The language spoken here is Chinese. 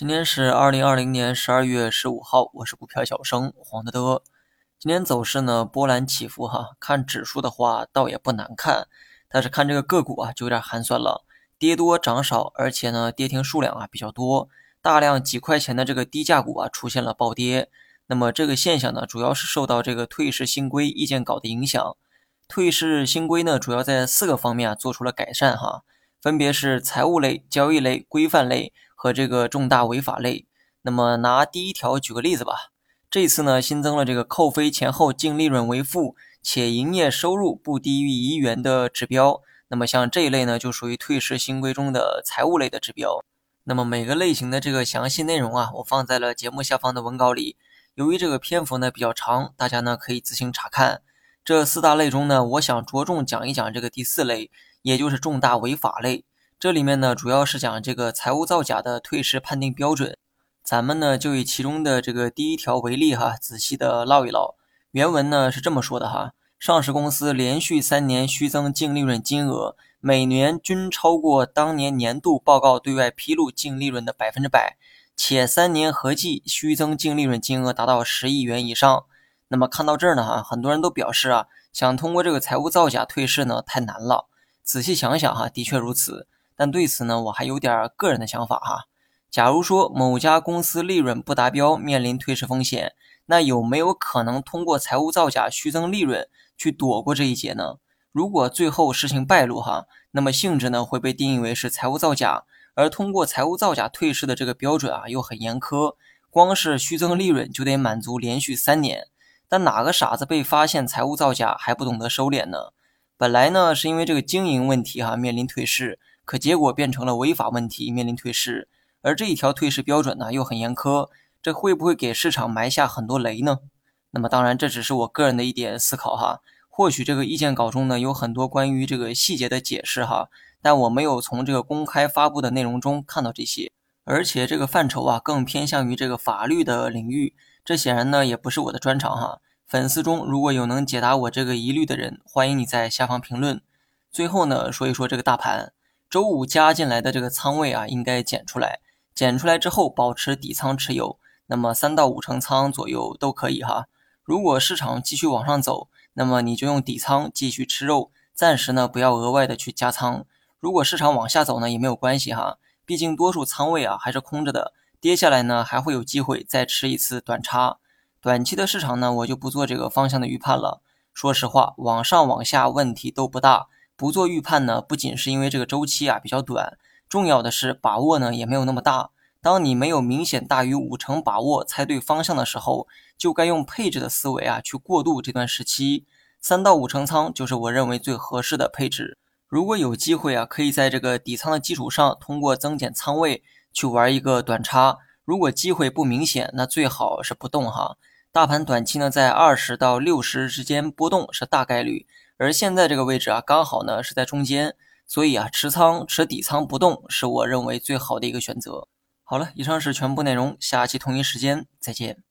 今天是二零二零年十二月十五号，我是股票小生黄德德。今天走势呢波澜起伏哈，看指数的话倒也不难看，但是看这个个股啊就有点寒酸了，跌多涨少，而且呢跌停数量啊比较多，大量几块钱的这个低价股啊出现了暴跌。那么这个现象呢主要是受到这个退市新规意见稿的影响。退市新规呢主要在四个方面啊做出了改善哈，分别是财务类、交易类、规范类。和这个重大违法类，那么拿第一条举个例子吧。这次呢新增了这个扣非前后净利润为负，且营业收入不低于一元的指标。那么像这一类呢就属于退市新规中的财务类的指标。那么每个类型的这个详细内容啊，我放在了节目下方的文稿里。由于这个篇幅呢比较长，大家呢可以自行查看。这四大类中呢，我想着重讲一讲这个第四类，也就是重大违法类。这里面呢，主要是讲这个财务造假的退市判定标准。咱们呢就以其中的这个第一条为例哈，仔细的唠一唠。原文呢是这么说的哈：上市公司连续三年虚增净利润金额，每年均超过当年年度报告对外披露净利润的百分之百，且三年合计虚增净利润金额达到十亿元以上。那么看到这儿呢哈，很多人都表示啊，想通过这个财务造假退市呢太难了。仔细想想哈，的确如此。但对此呢，我还有点个人的想法哈。假如说某家公司利润不达标，面临退市风险，那有没有可能通过财务造假虚增利润去躲过这一劫呢？如果最后事情败露哈，那么性质呢会被定义为是财务造假，而通过财务造假退市的这个标准啊又很严苛，光是虚增利润就得满足连续三年。但哪个傻子被发现财务造假还不懂得收敛呢？本来呢是因为这个经营问题哈面临退市。可结果变成了违法问题，面临退市，而这一条退市标准呢又很严苛，这会不会给市场埋下很多雷呢？那么当然这只是我个人的一点思考哈，或许这个意见稿中呢有很多关于这个细节的解释哈，但我没有从这个公开发布的内容中看到这些，而且这个范畴啊更偏向于这个法律的领域，这显然呢也不是我的专长哈。粉丝中如果有能解答我这个疑虑的人，欢迎你在下方评论。最后呢说一说这个大盘。周五加进来的这个仓位啊，应该减出来，减出来之后保持底仓持有，那么三到五成仓左右都可以哈。如果市场继续往上走，那么你就用底仓继续吃肉，暂时呢不要额外的去加仓。如果市场往下走呢，也没有关系哈，毕竟多数仓位啊还是空着的，跌下来呢还会有机会再吃一次短差。短期的市场呢，我就不做这个方向的预判了。说实话，往上往下问题都不大。不做预判呢，不仅是因为这个周期啊比较短，重要的是把握呢也没有那么大。当你没有明显大于五成把握猜对方向的时候，就该用配置的思维啊去过渡这段时期。三到五成仓就是我认为最合适的配置。如果有机会啊，可以在这个底仓的基础上，通过增减仓位去玩一个短差。如果机会不明显，那最好是不动哈。大盘短期呢在二十到六十之间波动是大概率。而现在这个位置啊，刚好呢是在中间，所以啊，持仓持底仓不动是我认为最好的一个选择。好了，以上是全部内容，下期同一时间再见。